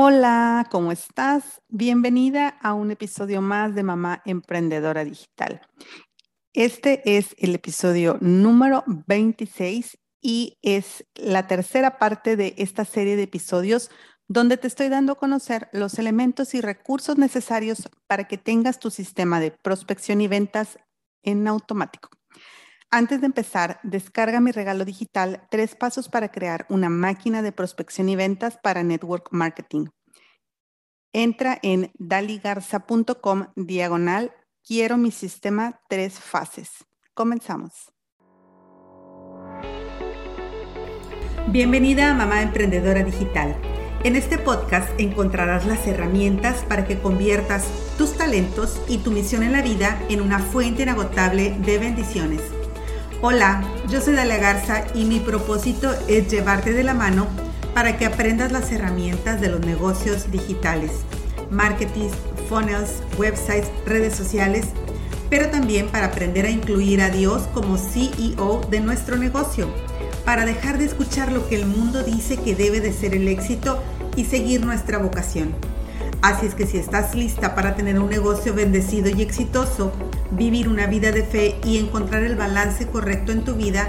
Hola, ¿cómo estás? Bienvenida a un episodio más de Mamá Emprendedora Digital. Este es el episodio número 26 y es la tercera parte de esta serie de episodios donde te estoy dando a conocer los elementos y recursos necesarios para que tengas tu sistema de prospección y ventas en automático. Antes de empezar, descarga mi regalo digital, tres pasos para crear una máquina de prospección y ventas para network marketing. Entra en daligarza.com diagonal, quiero mi sistema tres fases. Comenzamos. Bienvenida a Mamá Emprendedora Digital. En este podcast encontrarás las herramientas para que conviertas tus talentos y tu misión en la vida en una fuente inagotable de bendiciones. Hola, yo soy Dalia Garza y mi propósito es llevarte de la mano para que aprendas las herramientas de los negocios digitales, marketing, funnels, websites, redes sociales, pero también para aprender a incluir a Dios como CEO de nuestro negocio, para dejar de escuchar lo que el mundo dice que debe de ser el éxito y seguir nuestra vocación. Así es que si estás lista para tener un negocio bendecido y exitoso, vivir una vida de fe y encontrar el balance correcto en tu vida,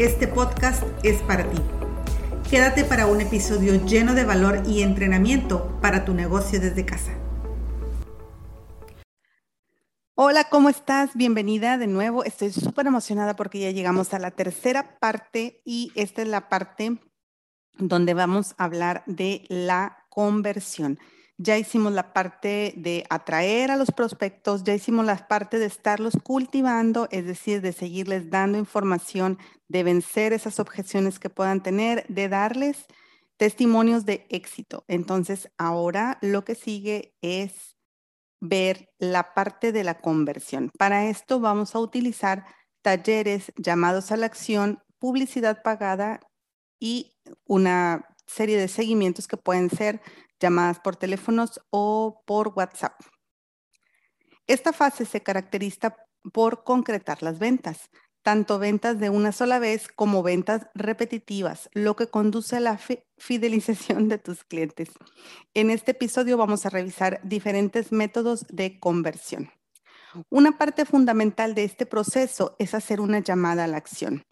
este podcast es para ti. Quédate para un episodio lleno de valor y entrenamiento para tu negocio desde casa. Hola, ¿cómo estás? Bienvenida de nuevo. Estoy súper emocionada porque ya llegamos a la tercera parte y esta es la parte donde vamos a hablar de la conversión. Ya hicimos la parte de atraer a los prospectos, ya hicimos la parte de estarlos cultivando, es decir, de seguirles dando información, de vencer esas objeciones que puedan tener, de darles testimonios de éxito. Entonces, ahora lo que sigue es ver la parte de la conversión. Para esto vamos a utilizar talleres llamados a la acción, publicidad pagada y una serie de seguimientos que pueden ser llamadas por teléfonos o por WhatsApp. Esta fase se caracteriza por concretar las ventas, tanto ventas de una sola vez como ventas repetitivas, lo que conduce a la fidelización de tus clientes. En este episodio vamos a revisar diferentes métodos de conversión. Una parte fundamental de este proceso es hacer una llamada a la acción,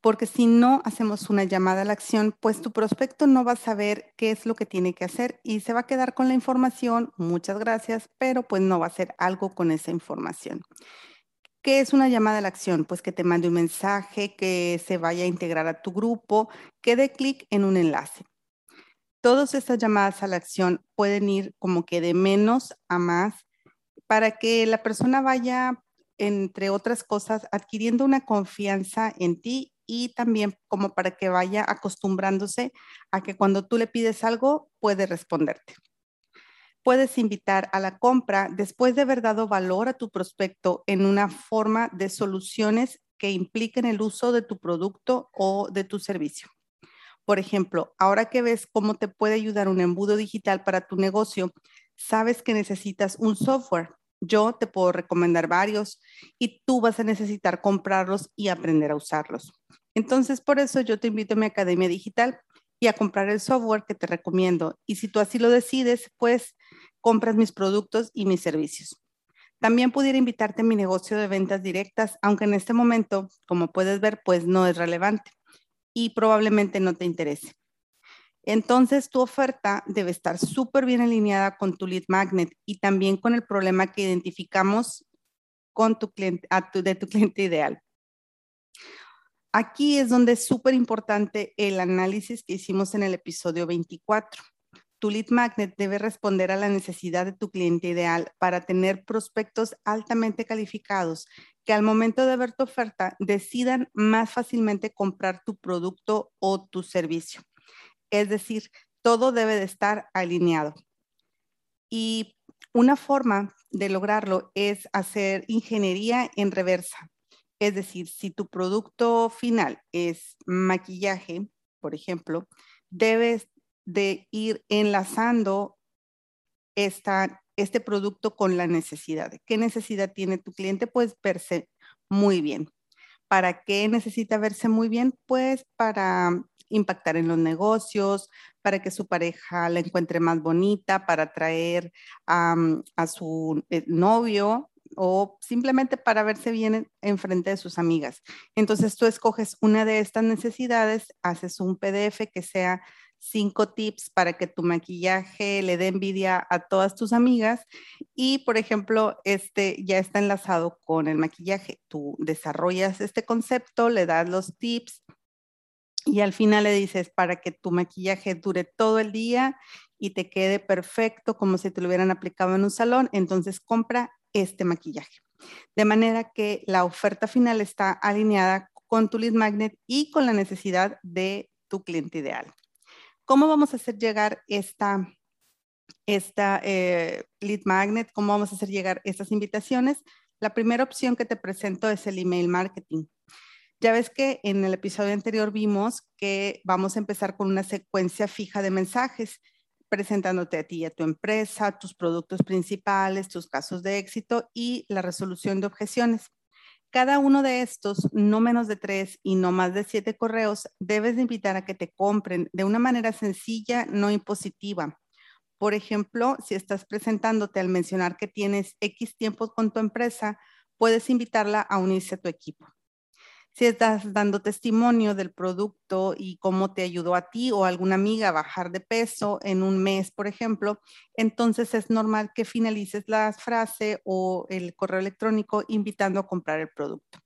porque si no hacemos una llamada a la acción, pues tu prospecto no va a saber qué es lo que tiene que hacer y se va a quedar con la información, muchas gracias, pero pues no va a hacer algo con esa información. ¿Qué es una llamada a la acción? Pues que te mande un mensaje, que se vaya a integrar a tu grupo, que dé clic en un enlace. Todas estas llamadas a la acción pueden ir como que de menos a más para que la persona vaya, entre otras cosas, adquiriendo una confianza en ti y también como para que vaya acostumbrándose a que cuando tú le pides algo, puede responderte. Puedes invitar a la compra después de haber dado valor a tu prospecto en una forma de soluciones que impliquen el uso de tu producto o de tu servicio. Por ejemplo, ahora que ves cómo te puede ayudar un embudo digital para tu negocio, sabes que necesitas un software. Yo te puedo recomendar varios y tú vas a necesitar comprarlos y aprender a usarlos. Entonces, por eso yo te invito a mi academia digital y a comprar el software que te recomiendo. Y si tú así lo decides, pues compras mis productos y mis servicios. También pudiera invitarte a mi negocio de ventas directas, aunque en este momento, como puedes ver, pues no es relevante y probablemente no te interese. Entonces, tu oferta debe estar súper bien alineada con tu lead magnet y también con el problema que identificamos con tu cliente, de tu cliente ideal. Aquí es donde es súper importante el análisis que hicimos en el episodio 24. Tu lead magnet debe responder a la necesidad de tu cliente ideal para tener prospectos altamente calificados que al momento de ver tu oferta decidan más fácilmente comprar tu producto o tu servicio. Es decir, todo debe de estar alineado. Y una forma de lograrlo es hacer ingeniería en reversa. Es decir, si tu producto final es maquillaje, por ejemplo, debes de ir enlazando este producto con la necesidad. ¿Qué necesidad tiene tu cliente? Pues verse muy bien. ¿Para qué necesita verse muy bien? Pues para impactar en los negocios, para que su pareja la encuentre más bonita, para atraer a su eh, novio o simplemente para verse bien en, frente de sus amigas. Entonces tú escoges una de estas necesidades, haces un PDF que sea cinco tips para que tu maquillaje le dé envidia a todas tus amigas y, por ejemplo, este ya está enlazado con el maquillaje. Tú desarrollas este concepto, le das los tips y al final le dices para que tu maquillaje dure todo el día y te quede perfecto como si te lo hubieran aplicado en un salón, entonces compra este maquillaje. De manera que la oferta final está alineada con tu lead magnet y con la necesidad de tu cliente ideal. ¿Cómo vamos a hacer llegar esta, esta eh, lead magnet? ¿Cómo vamos a hacer llegar estas invitaciones? La primera opción que te presento es el email marketing. Ya ves que en el episodio anterior vimos que vamos a empezar con una secuencia fija de mensajes presentándote a ti y a tu empresa, tus productos principales, tus casos de éxito y la resolución de objeciones. Cada uno de estos, no menos de tres y no más de siete correos, debes de invitar a que te compren de una manera sencilla, no impositiva. Por ejemplo, si estás presentándote al mencionar que tienes X tiempos con tu empresa, puedes invitarla a unirse a tu equipo si estás dando testimonio del producto y cómo te ayudó a ti o a alguna amiga a bajar de peso en un mes, por ejemplo, entonces es normal que finalices la frase o el correo electrónico invitando a comprar el producto.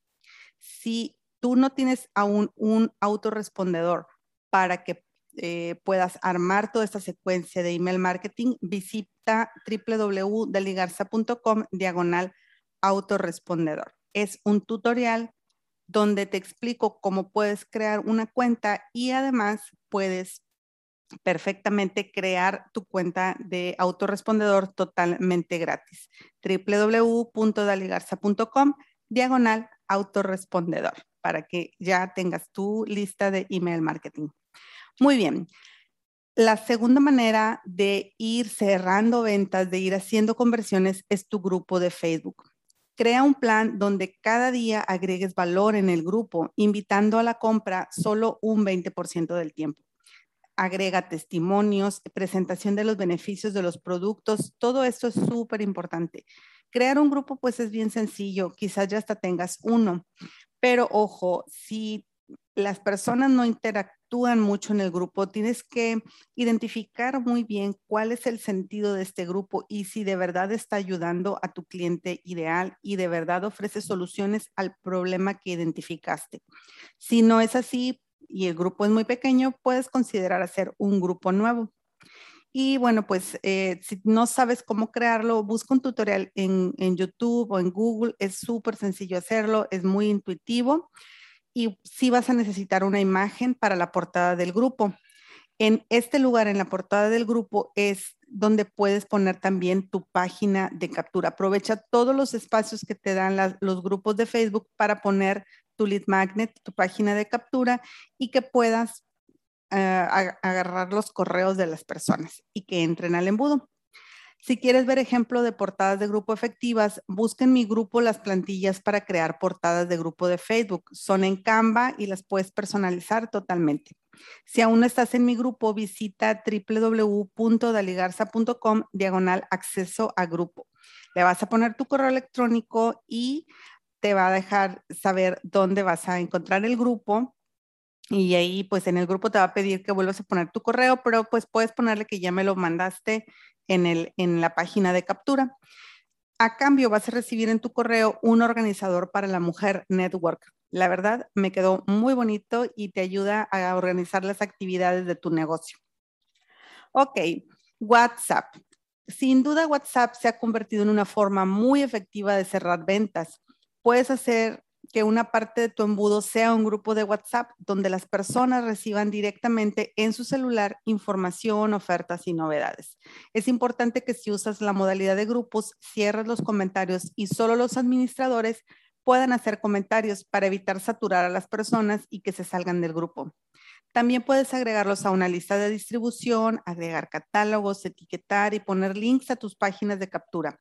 Si tú no tienes aún un autorrespondedor para que eh, puedas armar toda esta secuencia de email marketing, visita www.deligarza.com diagonal autorrespondedor. Es un tutorial donde te explico cómo puedes crear una cuenta y además puedes perfectamente crear tu cuenta de autorrespondedor totalmente gratis. www.daligarza.com diagonal autorrespondedor para que ya tengas tu lista de email marketing. Muy bien. La segunda manera de ir cerrando ventas, de ir haciendo conversiones, es tu grupo de Facebook. Crea un plan donde cada día agregues valor en el grupo, invitando a la compra solo un 20% del tiempo. Agrega testimonios, presentación de los beneficios de los productos, todo esto es súper importante. Crear un grupo pues es bien sencillo, quizás ya hasta tengas uno, pero ojo, si las personas no interactúan mucho en el grupo, tienes que identificar muy bien cuál es el sentido de este grupo y si de verdad está ayudando a tu cliente ideal y de verdad ofrece soluciones al problema que identificaste. Si no es así y el grupo es muy pequeño, puedes considerar hacer un grupo nuevo. Y bueno, pues eh, si no sabes cómo crearlo, busca un tutorial en, en YouTube o en Google. Es súper sencillo hacerlo, es muy intuitivo y sí vas a necesitar una imagen para la portada del grupo. En este lugar, en la portada del grupo, es donde puedes poner también tu página de captura. Aprovecha todos los espacios que te dan los grupos de Facebook para poner tu lead magnet, tu página de captura y que puedas eh, agarrar los correos de las personas y que entren al embudo. Si quieres ver ejemplo de portadas de grupo efectivas, busca en mi grupo las plantillas para crear portadas de grupo de Facebook. Son en Canva y las puedes personalizar totalmente. Si aún no estás en mi grupo, visita www.daligarza.com diagonal acceso a grupo. Le vas a poner tu correo electrónico y te va a dejar saber dónde vas a encontrar el grupo. Y ahí, pues en el grupo te va a pedir que vuelvas a poner tu correo, pero pues puedes ponerle que ya me lo mandaste en, el, en la página de captura. A cambio, vas a recibir en tu correo un organizador para la mujer network. La verdad, me quedó muy bonito y te ayuda a organizar las actividades de tu negocio. Ok, WhatsApp. Sin duda, WhatsApp se ha convertido en una forma muy efectiva de cerrar ventas. Puedes hacer que una parte de tu embudo sea un grupo de WhatsApp donde las personas reciban directamente en su celular información, ofertas y novedades. Es importante que si usas la modalidad de grupos, cierres los comentarios y solo los administradores puedan hacer comentarios para evitar saturar a las personas y que se salgan del grupo. También puedes agregarlos a una lista de distribución, agregar catálogos, etiquetar y poner links a tus páginas de captura.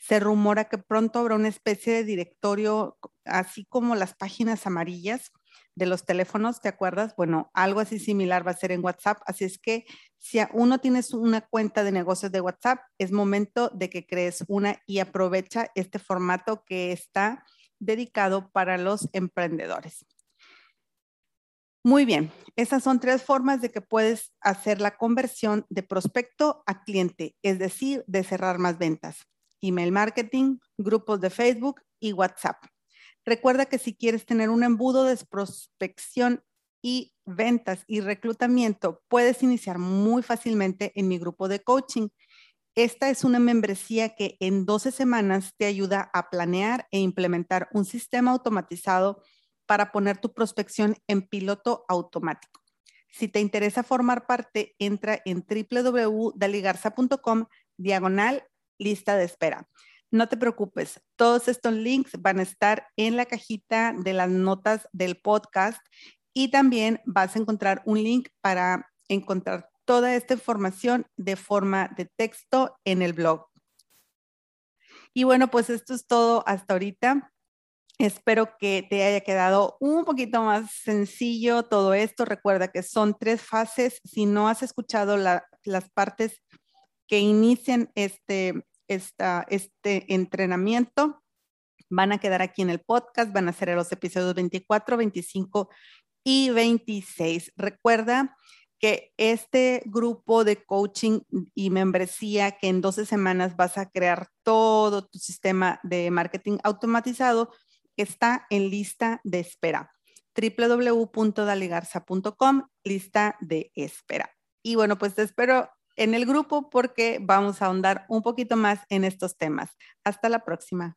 Se rumora que pronto habrá una especie de directorio, así como las páginas amarillas, de los teléfonos, ¿te acuerdas? Bueno, algo así similar va a ser en WhatsApp. Así es que si aún no tienes una cuenta de negocios de WhatsApp, es momento de que crees una y aprovecha este formato que está dedicado para los emprendedores. Muy bien, esas son tres formas de que puedes hacer la conversión de prospecto a cliente, es decir, de cerrar más ventas. Email marketing, grupos de Facebook y WhatsApp. Recuerda que si quieres tener un embudo de prospección y ventas y reclutamiento, puedes iniciar muy fácilmente en mi grupo de coaching. Esta es una membresía que en 12 semanas te ayuda a planear e implementar un sistema automatizado para poner tu prospección en piloto automático. Si te interesa formar parte, entra en www.daligarza.com diagonal lista de espera. No te preocupes, todos estos links van a estar en la cajita de las notas del podcast y también vas a encontrar un link para encontrar toda esta información de forma de texto en el blog. Y bueno, pues esto es todo hasta ahorita. Espero que te haya quedado un poquito más sencillo todo esto. Recuerda que son tres fases. Si no has escuchado las partes que inician este, este entrenamiento van a quedar aquí en el podcast, van a ser los episodios 24, 25 y 26. Recuerda que este grupo de coaching y membresía que en 12 semanas vas a crear todo tu sistema de marketing automatizado está en lista de espera www.daligarza.com, lista de espera. Y bueno, pues te espero en el grupo porque vamos a ahondar un poquito más en estos temas. Hasta la próxima.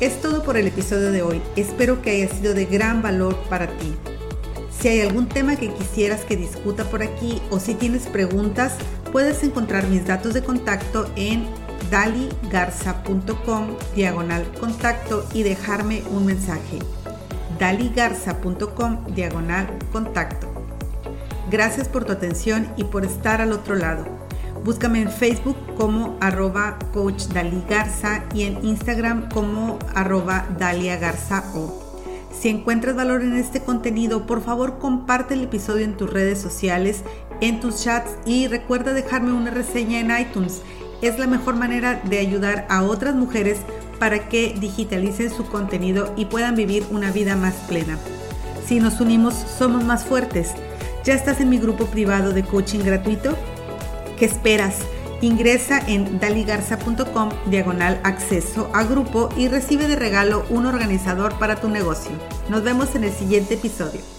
Es todo por el episodio de hoy. Espero que haya sido de gran valor para ti. Si hay algún tema que quisieras que discuta por aquí o si tienes preguntas, puedes encontrar mis datos de contacto en daligarza.com diagonal contacto y dejarme un mensaje daligarza.com diagonal contacto. Gracias por tu atención y por estar al otro lado. Búscame en Facebook como arroba coach Garza y en Instagram como arroba Dalia Garza o. Si encuentras valor en este contenido, por favor comparte el episodio en tus redes sociales, en tus chats y recuerda dejarme una reseña en iTunes. Es la mejor manera de ayudar a otras mujeres para que digitalicen su contenido y puedan vivir una vida más plena. Si nos unimos, somos más fuertes. ¿Ya estás en mi grupo privado de coaching gratuito? ¿Qué esperas? Ingresa en daligarza.com diagonal acceso a grupo y recibe de regalo un organizador para tu negocio. Nos vemos en el siguiente episodio.